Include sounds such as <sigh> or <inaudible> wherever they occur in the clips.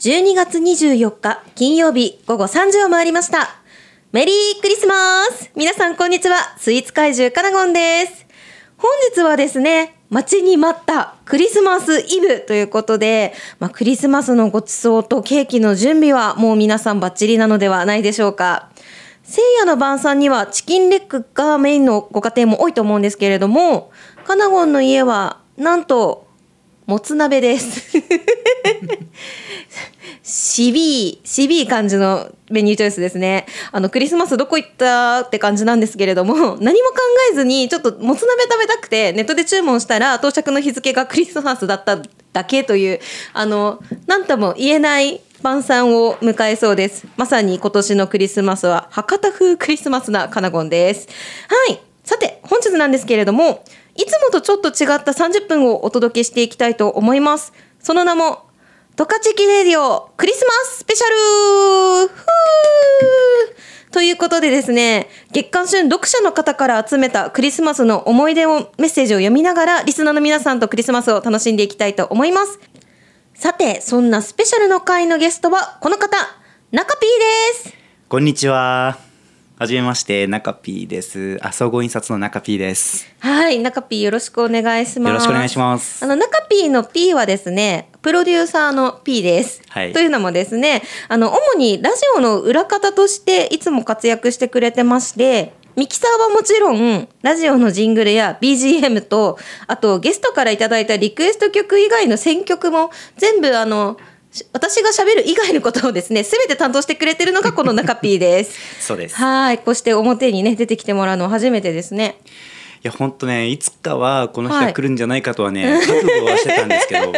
12月24日金曜日午後3時を回りました。メリークリスマス皆さんこんにちは。スイーツ怪獣カナゴンです。本日はですね、待ちに待ったクリスマスイブということで、まあ、クリスマスのごちそうとケーキの準備はもう皆さんバッチリなのではないでしょうか。聖夜の晩餐にはチキンレッグがメインのご家庭も多いと思うんですけれども、カナゴンの家はなんともつ鍋です。しびい、しびい感じのメニューチョイスですね。あの、クリスマスどこ行ったって感じなんですけれども、何も考えずに、ちょっともつ鍋食べたくて、ネットで注文したら、到着の日付がクリスマスだっただけという、あの、なんとも言えない晩餐を迎えそうです。まさに今年のクリスマスは、博多風クリスマスなカナゴンです。はい。さて、本日なんですけれども、いつもとちょっと違った30分をお届けしていきたいと思います。その名も、トカチキレディオクリスマススペシャルということでですね、月刊春読者の方から集めたクリスマスの思い出を、メッセージを読みながら、リスナーの皆さんとクリスマスを楽しんでいきたいと思います。さて、そんなスペシャルの回のゲストは、この方、中 P です。こんにちは。はじめまして、中 P です。あ、総合印刷の中 P です。はい、中 P よろしくお願いします。よろしくお願いしますあの、中 P の P はですね、プロデューサーの P です。はいというのもですね、あの、主にラジオの裏方としていつも活躍してくれてまして、ミキサーはもちろん、ラジオのジングルや BGM と、あとゲストからいただいたリクエスト曲以外の選曲も全部あの、し私が喋る以外のことをですね、すべて担当してくれてるのがこの中 P です。<laughs> そうです。いはい、こうして表にね、出てきてもらうのは初めてですね。や、本当ね、いつかはこの日はいが来るんじゃないかとはね、<laughs> 覚悟はしてたんですけど、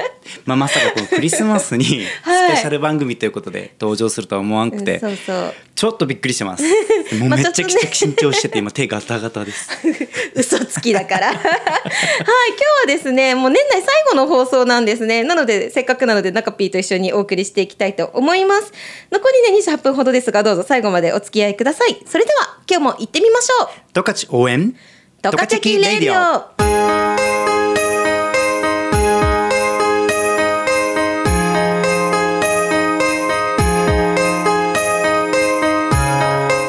まあ、まさかこのクリスマスにス <laughs> はいペシャル番組ということで登場するとは思わんくて、うんそうそう。ちょっとびっくりしてます。<laughs> もうまめっちゃあちょっとね緊張してて、今手ガタガタです。嘘つきだから。はい、今日はですね、もう年内最後の放送なんですね。なので、せっかくなので、中 P と一緒にお送りしていきたいと思います。残りね、28分ほどですが、どうぞ最後までお付き合いください。それでは、今日も行ってみましょう。十勝応援トカチェキ RADIO。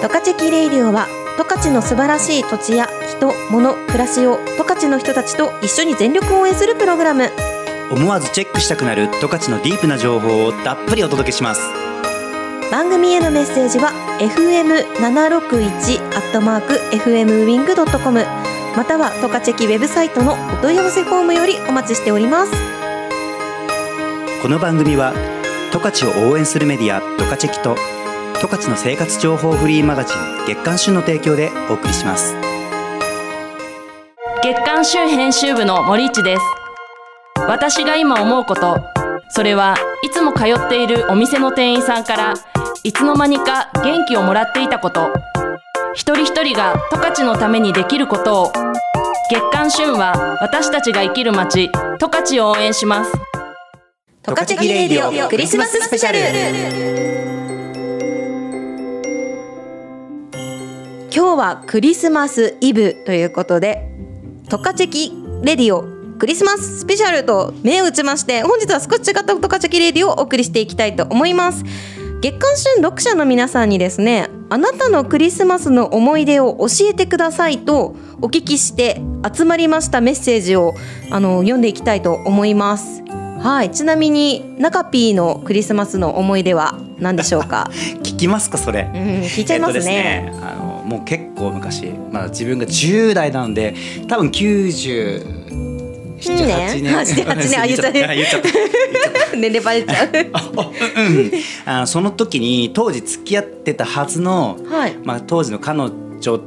トカチェキレイディオは十勝の素晴らしい土地や人、物、暮らしを十勝の人たちと一緒に全力応援するプログラム思わずチェックしたくなる十勝のディープな情報をたっぷりお届けします。番組へのメッセージは fm761 アットマーク fmwing.com またはトカチェキウェブサイトのお問い合わせフォームよりお待ちしております。この番組は十勝を応援するメディア「十勝チェキ」と十勝の生活情報フリーマガジン月刊旬の提供でお送りします。月刊旬編集部の森市です。私が今思うこと。それはいつも通っているお店の店員さんからいつの間にか元気をもらっていたこと。一人一人が十勝のためにできることを。月刊旬は私たちが生きる街十勝を応援します。トカチェキレイディオクリスマススペシャル。今日はクリスマスイブということでトカチェキレディオクリスマススペシャルと銘打ちまして本日は少し違ったトカチェキレディオをお送りしていきたいと思います月刊旬読者の皆さんにですねあなたのクリスマスの思い出を教えてくださいとお聞きして集まりましたメッセージをあの読んでいきたいと思います。はいちなみに中 P のクリスマスの思い出は何でしょうか？<laughs> 聞きますかそれ。うん聞いちゃいますね,、えっとですねあのもう結構昔、まあ、自分が10代なので多分97 8年あ78年あ言っちゃった。年齢バレちゃう。<laughs> うん。あのその時に当時付き合ってたはずの、はい。まあ、当時の彼女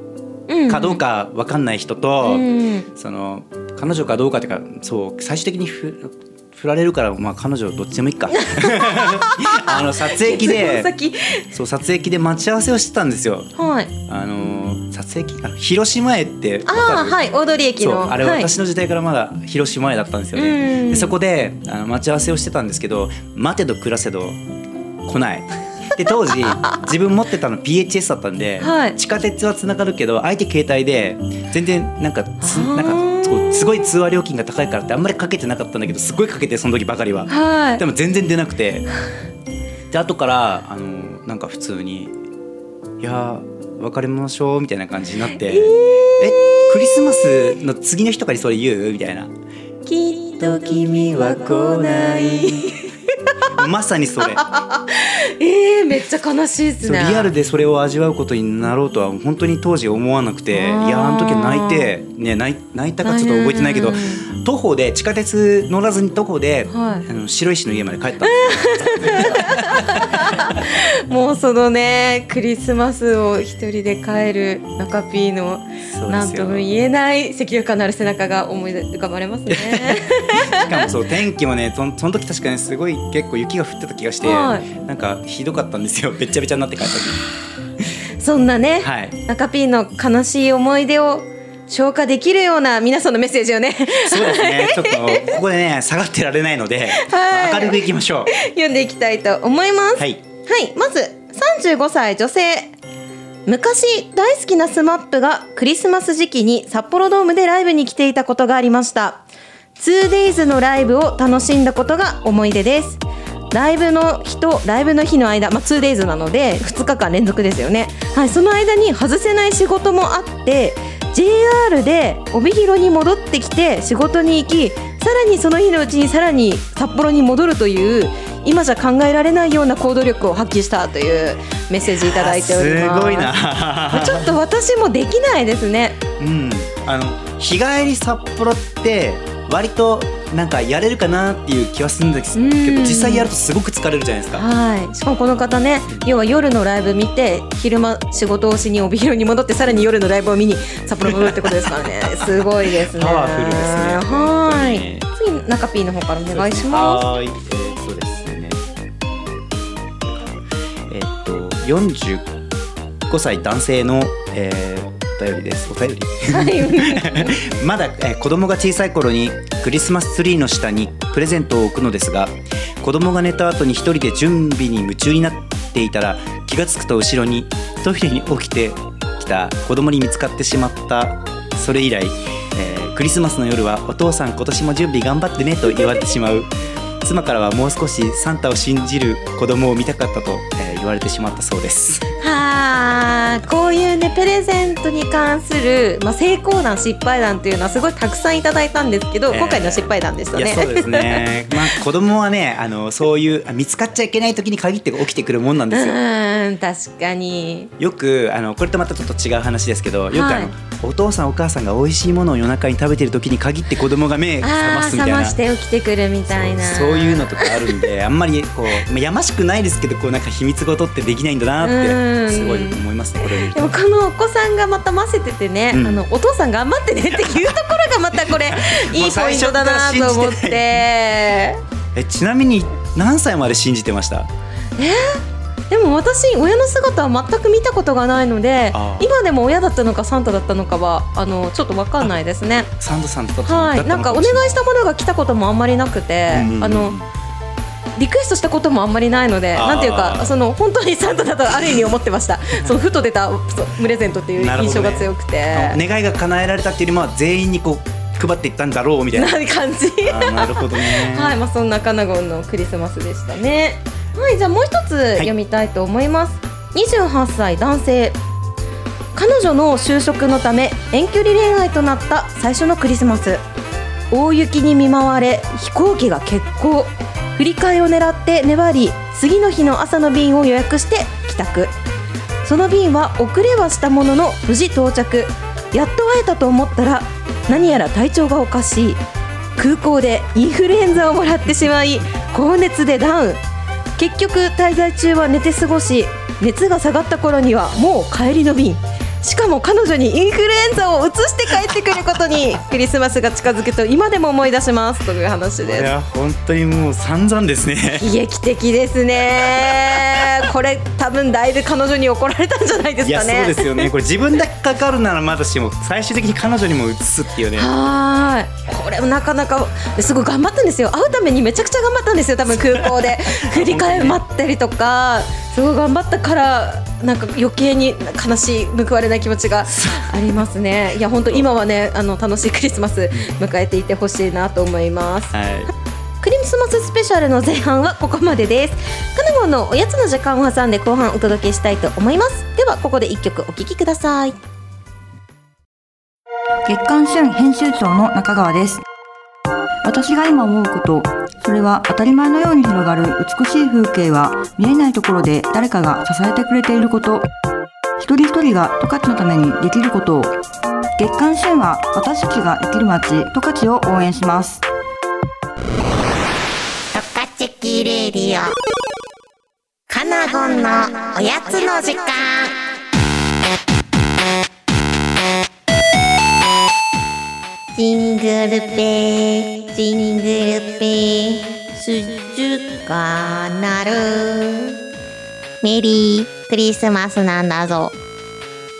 うん。かどうか分かんない人と、うん。その彼女かどうかっていうかそう最終的にふ振られるから、まあ、彼女どっちでもいいか。<laughs> あの撮影機そでそう撮影機で待ち合わせをしてたんですよ。はい。あの撮影機あ広島へってああはい大通駅そうあれ私の時代からまだ広島へだったんですよね。でそこであの待ち合わせをしてたんですけど待てど暮らせど来ない。で当時自分持ってたの PHS だったんで、はい地下鉄はつながるけど相手携帯で全然なんかつなんかすごい通話料金が高いからってあんまりかけてなかったんだけどすごいかけてその時ばかりは。はいでも全然出なくてで後からあのなんか普通に「いやー別れましょう」みたいな感じになって「えクリスマスの次の日とかにそれ言う?」みたいな。きっと君は来ない。<laughs> まさにそれ。<laughs> えー、めっちゃ悲しいですね。リアルでそれを味わうことになろうとは本当に当時思わなくていやあの時は泣いて、ね、泣いたかちょっと覚えてないけどうん徒歩で地下鉄乗らずに徒歩で、はい。あの白石の家まで帰ったもうそのねクリスマスを一人で帰る中 P のそうですよ。なんとも言えない赤力感のある背中が思い浮かばれますね。<laughs> しかもそう天気もねそんその時確かにすごい結構雪が降ってた気がして、はい。なんかひどかったんですよ。べっちゃべちゃになって帰った時。そんなね、はい。中 P の悲しい思い出を消化できるような皆さんのメッセージをね。そうですね。ちょっとここでね下がってられないので、はい。明るくいきましょ読んでいきたいと思います。うはい。はい、まず35歳女性。昔大好きな SMAP がクリスマス時期に札幌ドームでライブに来ていたことがありました。2days のライブを楽しんだことが思い出です。ライブの日とライブの日の間、まあ、2days なので2日間連続ですよね、はい、その間に外せない仕事もあって JR で帯広に戻ってきて仕事に行きさらにその日のうちにさらに札幌に戻るという今じゃ考えられないような行動力を発揮したというメッセージいただいております。すごいな。ちょっと私もできないですね。うん、あの日帰り札幌って割となんかやれるかなっていう気はするんですけうん。ど実際やるとすごく疲れるじゃないですか。はい。しかもこの方ね要は夜のライブ見て昼間仕事をしに帯広に戻ってさらに夜のライブを見に札幌に戻るってことですからね。<laughs> すごいですね。パワフルですね。はい。次中 P の方からお願いします。はーい、えー、そうですね。えーっと45歳男性の、えーお便りです。お便り。は <laughs> いまだ、えー子供が小さい頃にクリスマスツリーの下にプレゼントを置くのですが子供が寝た後に一人で準備に夢中になっていたら気がつくと後ろにトイレに起きてきた子供に見つかってしまったそれ以来、えークリスマスの夜はお父さん今年も準備頑張ってねと言われてしまう妻からはもう少しサンタを信じる子供を見たかったと、えー言われてしまったそうですはあこういうねプレゼントに関する、まあ、成功談失敗談っていうのはすごいたくさんいただいたんですけど、えー今回の失敗談でしたねそうですね。<laughs> まあ子供はねあのそういうあ見つかっちゃいけない時に限って起きてくるもんなんですよ。うん確かによくあのこれとまたちょっと違う話ですけどよくあの、はいお父さんお母さんが美味しいものを夜中に食べてる時に限って子供が目覚ますみたいな。冷まして起きてくるみたいなそうそういうのとかあるんで <laughs> あんまりこうまあやましくないですけどこうなんか秘密事ってできないんだなっうん。てすごい思いますねこれでもこのお子さんがまたませててね、うん。あのお父さん頑張ってねっていうところがまたこれ <laughs> いいポイントだなと思って。<laughs> えちなみに何歳まで信じてました？でも私親の姿は全く見たことがないので今でも親だったのかサンタだったのかはあのちょっとわかんないですね。サンドさんだったはい、なんかお願いいしたものが来たこともあんまりなくて、あのリクエストしたこともあんまりないので、なんていうかその本当にサンタだとある意味思ってました。<laughs> そのふと出たプレゼントっていう印象が強くて、願いが叶えられたっていうよりも全員にこう配っていったんだろうみたいな。<laughs> な感じ。なるほどね。<laughs> はい、まあそんなカナゴンのクリスマスでしたね。はい、じゃあもう一つ読みたいと思います。28歳男性。彼女の就職のため遠距離恋愛となった最初のクリスマス。大雪に見舞われ飛行機が欠航。振り替えを狙って粘り次の日の朝の便を予約して帰宅。その便は遅れはしたものの無事到着やっと会えたと思ったら何やら体調がおかしい空港でインフルエンザをもらってしまい高熱でダウン結局滞在中は寝て過ごし熱が下がった頃にはもう帰りの便。しかも彼女にインフルエンザを移して帰ってくることにクリスマスが近づくと今でも思い出しますという話いです。や本当にもう散々ですね。悲劇的ですね。<laughs> これ多分だいぶ彼女に怒られたんじゃないですいやそうかねですよね。これ自分だけかかるならまだしも最終的に彼女にも移すっていうね。はーい。これもなかなかすごい頑張ったんですよ。会うためにめちゃくちゃ頑張ったんですよ多分空港で。<laughs> 振り替え待ったりとか。すごい頑張ったからなんか余計に悲しい報われない気持ちがありますね。いや本当今はねあの楽しいクリスマス迎えていてほしいなと思います。はい。クリスマススペシャルの前半はここまでです。カナゴンのおやつの時間を挟んで後半お届けしたいと思います。ではここで一曲お聴きください。月刊旬編集長の中川です私が今思うことそれは当たり前のように広がる美しい風景は見えないところで誰かが支えてくれていること一人一人が十勝のためにできることを月刊旬は私たちが生きる街十勝を応援します。トカチキレディオ。カナゴンのおやつの時間。ジングルベルジングルベル鈴が鳴る。メリークリスマスなんだぞ。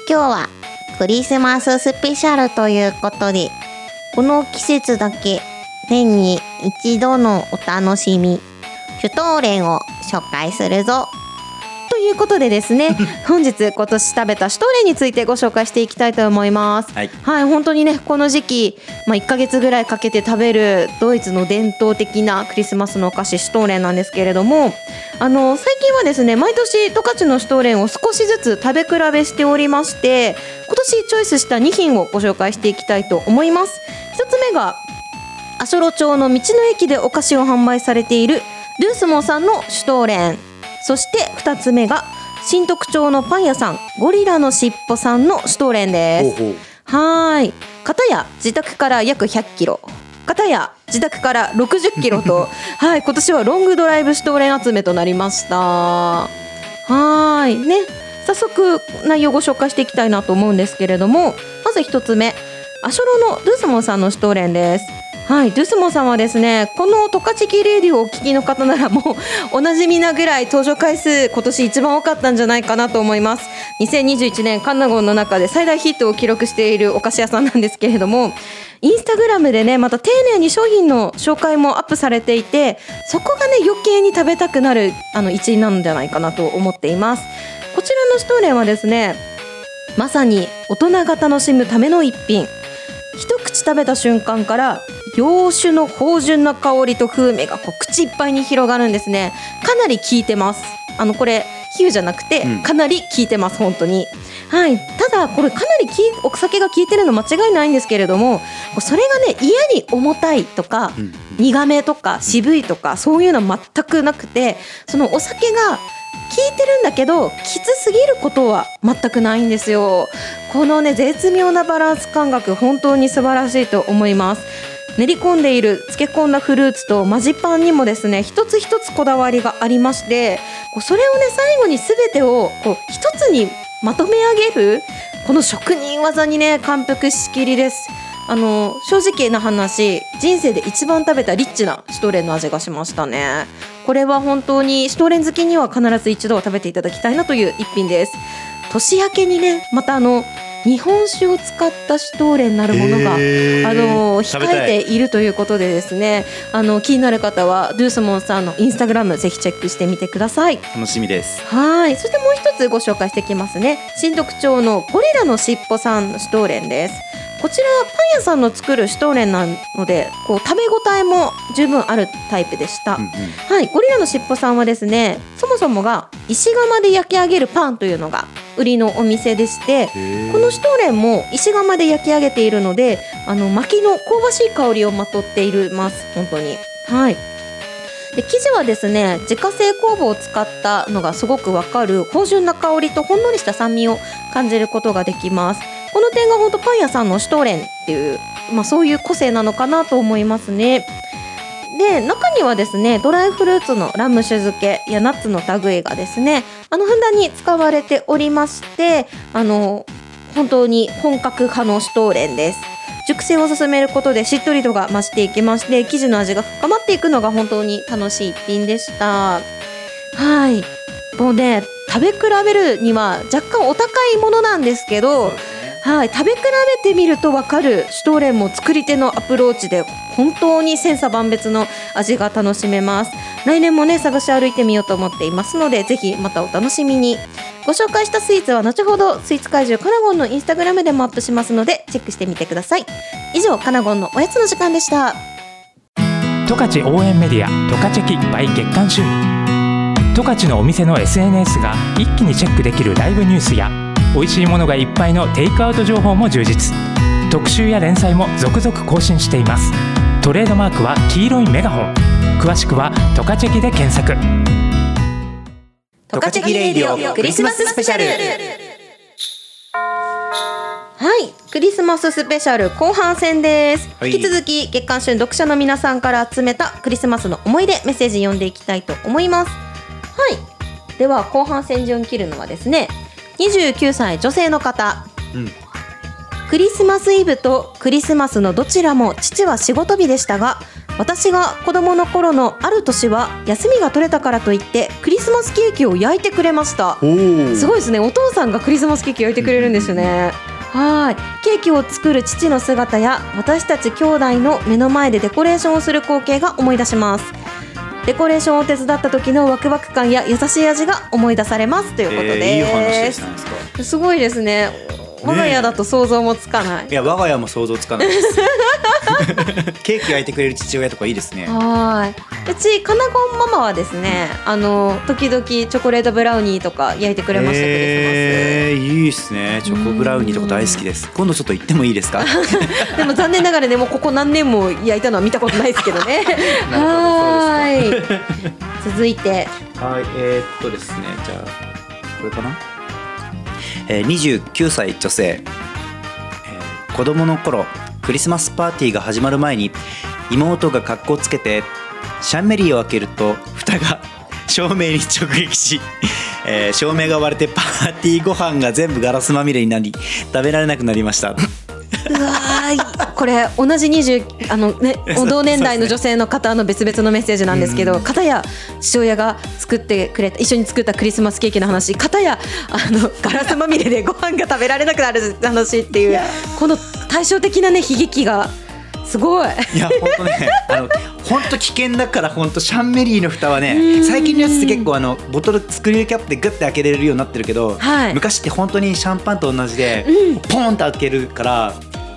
今日はクリスマススペシャルということでこの季節だけ年に一度のお楽しみシュトーレンを紹介するぞ。ということでですね <laughs> 本日今年食べたシュトーレンについてご紹介していきたいと思います。はい。はい本当にねこの時期、まあ、1ヶ月ぐらいかけて食べるドイツの伝統的なクリスマスのお菓子シュトーレンなんですけれどもあの最近はですね毎年十勝のシュトーレンを少しずつ食べ比べしておりまして今年チョイスした2品をご紹介していきたいと思います。1つ目が阿蘇町の道の駅でお菓子を販売されているルースモンさんのシュトーレンそして2つ目が新徳町のパン屋さんゴリラのしっぽさんのシュトーレンです。はーい。片や自宅から約100キロ。片や自宅から60キロと <laughs> はい今年はロングドライブシュトーレン集めとなりました。はーい。ね。早速内容をご紹介していきたいなと思うんですけれどもまず一つ目アショロのドゥースモンさんのシュトーレンですはい、ドゥスモさんはですね。このトカチキレディをお聞きの方ならもうおなじみなぐらい登場回数今年一番多かったんじゃないかなと思います。2021年カンナゴンの中で最大ヒットを記録しているお菓子屋さんなんですけれどもインスタグラムでねまた丁寧に商品の紹介もアップされていてそこがね余計に食べたくなるあの一因なんじゃないかなと思っています。こちらのシトーレンはですねまさに大人が楽しむための一品。一口食べた瞬間から洋酒の芳醇な香りと風味がこう口いっぱいに広がるんですね。かなり効いてます。あのこれ比喩じゃなくてうん。かなり効いてます本当に。はい。ただこれかなりきお酒が効いてるの間違いないんですけれどもそれがね嫌に重たいとかうん。苦めとか渋いとかそういうのは全くなくてそのお酒が効いてるんだけどきつすぎることは全くないんですよ。このね絶妙なバランス感覚本当に素晴らしいと思います練り込んでいる漬け込んだフルーツとマジパンにもですね一つ一つこだわりがありましてそれをね最後に全てをこう一つにまとめ上げるこの職人技にね感服しきりです。あの正直な話人生で一番食べたリッチなシュトレンの味がしましたね。これは本当にシュトレン好きには必ず一度は食べていただきたいなという一品です。年明けにねまたあの日本酒を使ったシュトーレンなるものがへー。あの控えているということでですね。あの気になる方はドゥースモンさんのインスタグラムぜひチェックしてみてください。楽しみです。はい。そしてもう一つご紹介していきますね。新徳町のゴリラのしっぽさんのシュトーレンです。こちらはパン屋さんの作るシュトーレンなのでこう食べ応えも十分あるタイプでした、うんうん。はい、ゴリラのしっぽさんはですねそもそもが石窯で焼き上げるパンというのが売りのお店でしてのシュトーレンも石窯で焼き上げているのであの薪の香ばしい香りをまとっているます本当にはいで生地はですね自家製酵母を使ったのがすごくわかる芳醇な香りとほんのりした酸味を感じることができますこの点が本当パン屋さんのシュトーレンっていう、まあ、そういう個性なのかなと思いますねで中にはですねドライフルーツのラム酒漬けやナッツの類がですねあのふんだんに使われておりましてあの本当に本格派のシュトーレンです。熟成を進めることでしっとり度が増していきまして生地の味が深まっていくのが本当に楽しい一品でした。はい。もうね食べ比べるには若干お高いものなんですけどはい、食べ比べてみると分かるシュトーレンも作り手のアプローチで本当に千差万別の味が楽しめます。来年もね探し歩いてみようと思っていますのでぜひまたお楽しみに。ご紹介したスイーツは後ほどスイーツ怪獣カナゴンのインスタグラムでもアップしますのでチェックしてみてください。以上カナゴンのおやつの時間でした。十勝応援メディア十勝チェキ by 月刊週十勝のお店の SNS が一気にチェックできるライブニュースや美味しいものがいっぱいのテイクアウト情報も充実。特集や連載も続々更新しています。トレードマークは黄色いメガホン。詳しくは「トカチェキ」で検索。トカチェキレイディオクリスマススペシャル。はい、クリスマススペシャル後半戦です。はい。引き続き月刊春読者の皆さんから集めたクリスマスの思い出メッセージ読んでいきたいと思います。はい、では後半戦順切るのはですね、29歳女性の方。うん。クリスマスイブとクリスマスのどちらも父は仕事日でしたが私が子供の頃のある年は休みが取れたからといってクリスマスケーキを焼いてくれました。すごいですね。お父さんがクリスマスケーキ焼いてくれるんですよねはい。ケーキを作る父の姿や私たち兄弟の目の前でデコレーションをする光景が思い出しますデコレーションを手伝った時のワクワク感や優しい味が思い出されますということです、えーいいすごいですね我が家だと想像もつかない、いや我が家も想像つかないです。<laughs> ケーキ焼いてくれる父親とかいいですね。はい。うちかなごんママはですね、あの時々チョコレートブラウニーとか焼いてくれました、えー、いいですね。チョコブラウニーとか大好きです。今度ちょっと行ってもいいですか？<laughs> でも残念ながらね、もうここ何年も焼いたのは見たことないですけどね。<laughs> はーい。続いて、はいえー、っとですね。じゃあこれかな、え、29歳女性、子供の頃クリスマスパーティーが始まる前に妹が格好つけてシャンメリーを開けると蓋が <laughs> 照明に直撃し、え照明が割れてパーティーご飯が全部ガラスまみれになり食べられなくなりました。うわーこれ同じ20あのね <laughs> 同年代の女性の方の別々のメッセージなんですけど、片や父親が作ってくれた一緒に作ったクリスマスケーキの話、片やあのガラスまみれでご飯が食べられなくなる話っていうこの対照的なね悲劇がすごい。いや本当ねあの本当危険だから本当シャンメリーの蓋はね最近のやつって結構あのボトルスクリューキャップでグッて開けれるようになってるけど、はい。昔って本当にシャンパンと同じで、ポンと開けるから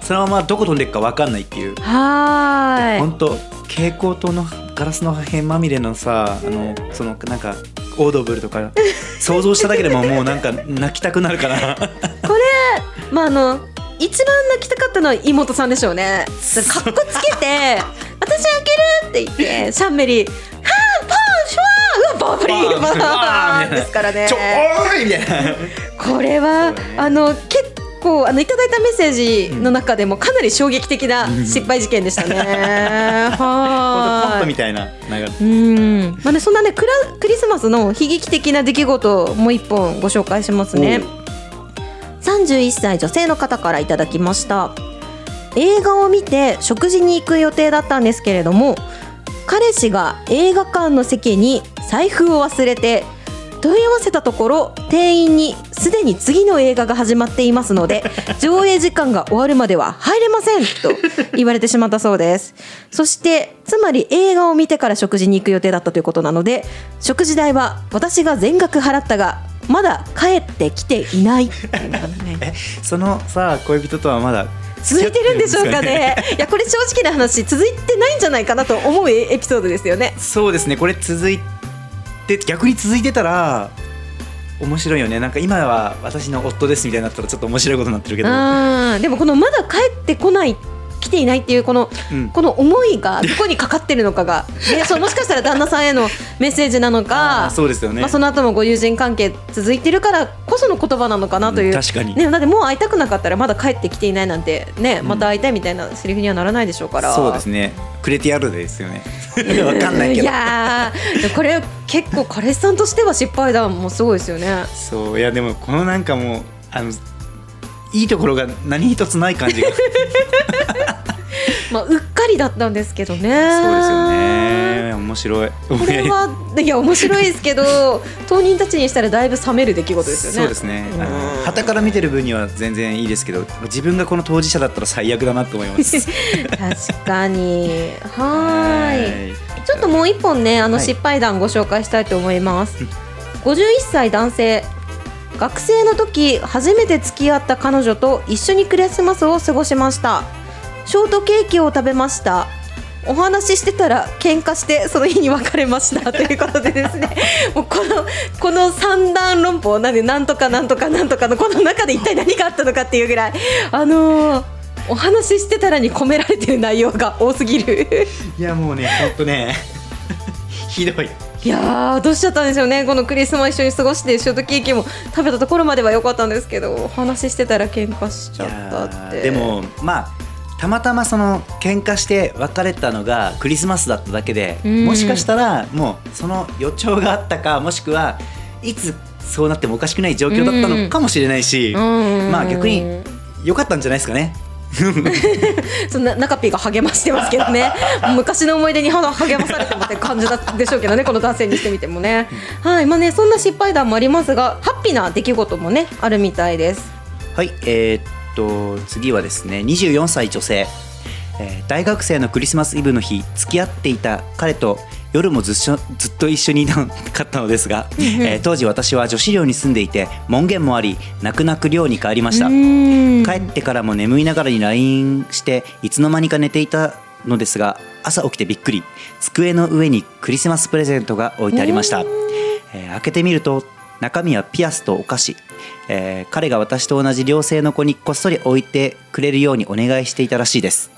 そのままどこ飛んでいくか分かんないっていう、はーい。本当蛍光灯のガラスの破片まみれのさあのそのなんかオードブルとか想像しただけでも <laughs> もうなんか泣きたくなるからこれまああの一番泣きたかったのは妹さんでしょうね。かっこつけて「私開ける!」って言ってシャンメリー「はあパンシュワーうわバブリーバーン!」ですからねちょおーいみたいなこれは、ねあの結構あのいただいたメッセージの中でもかなり衝撃的な失敗事件でしたね。<laughs> 本当コンみたいなうん。まあね、そんなねクラクリスマスの悲劇的な出来事をもう一本ご紹介しますね。31歳女性の方からいただきました。映画を見て食事に行く予定だったんですけれども彼氏が映画館の席に財布を忘れて問い合わせたところ店員にすでに次の映画が始まっていますので <laughs> 上映時間が終わるまでは入れませんと言われてしまったそうです。そしてつまり映画を見てから食事に行く予定だったということなので食事代は私が全額払ったがまだ帰ってきていない。<laughs> そのさ恋人とはまだ続いてるんでしょうかね。いやこれ正直な話続いてないんじゃないかなと思うエピソードですよね。そうですね。これ続いて逆に続いてたら面白いよね。なんか今は私の夫ですみたいになったらちょっと面白いことになってるけど、でもこのまだ帰ってこない来ていないっていうこの、うん。この思いが <laughs> どこにかかってるのかが、ね、<laughs> そうもしかしたら旦那さんへのメッセージなのあかーそうですよね、まあ、その後もご友人関係続いてるからこその言葉なのかなという、うん確かに。ね、だってもう会いたくなかったらまだ帰ってきていないなんてねまた会いたいみたいなセリフにはならないでしょうから、そうですね。くれてやるですよね。<laughs> わかんないけど。いやこれ結構彼氏さんとしては失敗談もすごいですよね。そういやでもこのなんかもうあのいいところが何一つない感じが。そ <laughs> うまあ、うっかりだったんですけどね。ですよね。面白い。これは <laughs> いや面白いですけど当人たちにしたらだいぶ冷める出来事ですよね。そうですね。あの旗から見てる分には全然いいですけど自分がこの当事者だったら最悪だなと思います。<laughs> 確かに。はーいい。ちょっともう一本ねあのはい。失敗談ご紹介したいと思います、51歳男性学生の時初めて付き合った彼女と一緒にクリスマスを過ごしました。ショートケーキを食べました。お話ししてたら喧嘩してその日に別れました。<laughs> ということでですね。もうこのこの三段論法なんでなんとかなんとかなんとかのこの中で一体何があったのかっていうぐらいあのーお話ししてたらに込められてる内容が多すぎる。いやもうね本当ねひどいいやーどうしちゃったんでしょうね。このクリスマス一緒に過ごしてショートケーキも食べたところまでは良かったんですけどお話ししてたら喧嘩しちゃったって。でもまあたまたまその喧嘩して別れたのがクリスマスだっただけで、うん。もしかしたらもうその予兆があったかもしくはいつそうなってもおかしくない状況だったのかもしれないし、うん。まあ逆に良かったんじゃないですかね。<laughs> そんな中ピーが励ましてますけどね。<laughs> 昔の思い出に励まされてもって感じだでしょうけどねこの男性にしてみてもね。はいまあねそんな失敗談もありますがハッピーな出来事もねあるみたいです。はい、えーっと次はですね24歳女性、えー大学生のクリスマスイブの日付き合っていた彼と夜もずっずっと一緒にいなかったのですが、えー当時私は女子寮に住んでいて門限もあり泣く泣く寮に帰りました。帰ってからも眠いながらに LINE していつの間にか寝ていたのですが朝起きてびっくり。机の上にクリスマスプレゼントが置いてありました、えー開けてみると中身はピアスとお菓子、えー彼が私と同じ寮生の子にこっそり置いてくれるようにお願いしていたらしいです。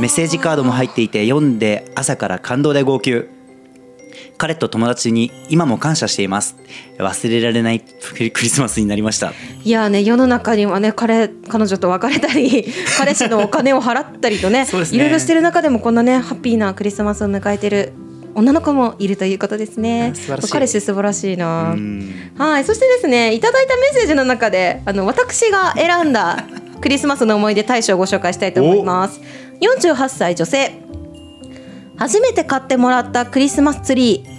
メッセージカードも入っていて読んで朝から感動で号泣彼と友達に今も感謝しています。忘れられないクリスマスになりました。いやね世の中にはね彼彼女と別れたり <laughs> 彼氏のお金を払ったりとねね。いろいろしてる中でもこんなねハッピーなクリスマスを迎えてる女の子もいるということですね。あ素晴らしい。彼氏素晴らしいな。うん。はいそしてですねいただいたメッセージの中であの私が選んだクリスマスの思い出大賞をご紹介したいと思います。48歳女性初めて買ってもらったクリスマスツリー。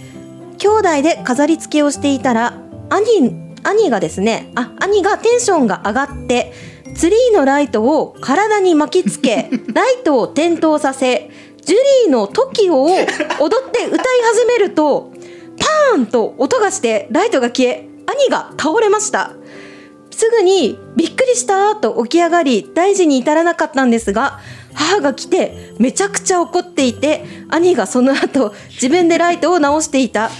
兄弟で飾り付けをしていたら兄兄がですねあ兄がテンションが上がってツリーのライトを体に巻きつけ <laughs> ライトを点灯させジュリーの TOKIO を踊って歌い始めるとパーンと音がしてライトが消え兄が倒れました。すぐにびっくりしたと起き上がり大事に至らなかったんですが母が来てめちゃくちゃ怒っていて兄がその後自分でライトを直していた。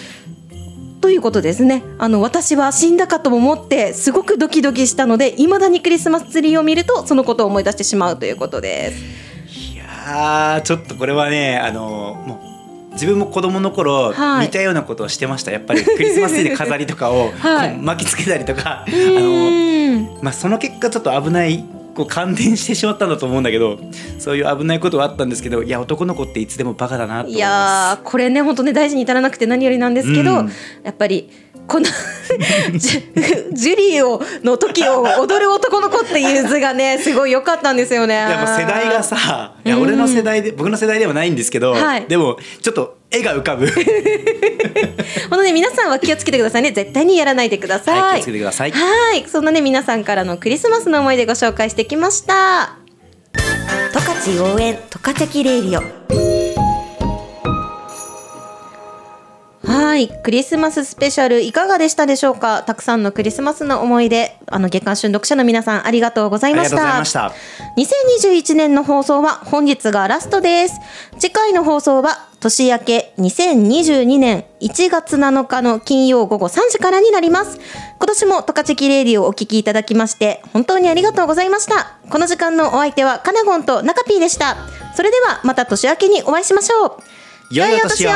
ということですね。あの私は死んだかと思ってすごくドキドキしたのでいまだにクリスマスツリーを見るとそのことを思い出してしまうということです。いやーちょっとこれはねあのもう自分も子供の頃、はい。似たようなことをしてました。やっぱりクリスマスで飾りとかを、<laughs> はい。巻きつけたりとか。あうの、まあ、その結果ちょっと危ないこう感電してしまったんだと思うんだけどそういう危ないことはあったんですけどいや男の子っていつでもバカだなと思いいやこれね本当ね大事に至らなくて何よりなんですけど、うんやっぱりこの <laughs> ジュリーをの時を踊る男の子っていう図がね <laughs> すごい良かったんですよね。す。いやもう世代がさいや俺の世代で僕の世代ではないんですけど、はいでもちょっと絵が浮かぶ。<laughs> このね皆さんは気をつけてくださいね。絶対にやらないでください。はい気をつけてください。はい。そんなね皆さんからのクリスマスの思い出ご紹介してきました。十勝応援十勝キレイリオはいクリスマススペシャルいかがでしたでしょうか？たくさんのクリスマスの思い出あの月刊春読者の皆さんありがとうございましありがとうございたました。2021年の放送は本日がラストです。次回の放送は年明け2022年1月7日の金曜午後3時からになります。今年もトカチェキレディをお聞きいただきまして本当にありがとうございました。この時間のお相手はカナゴンとナカピーでした。それではまた年明けにお会いしましょう。良いお年を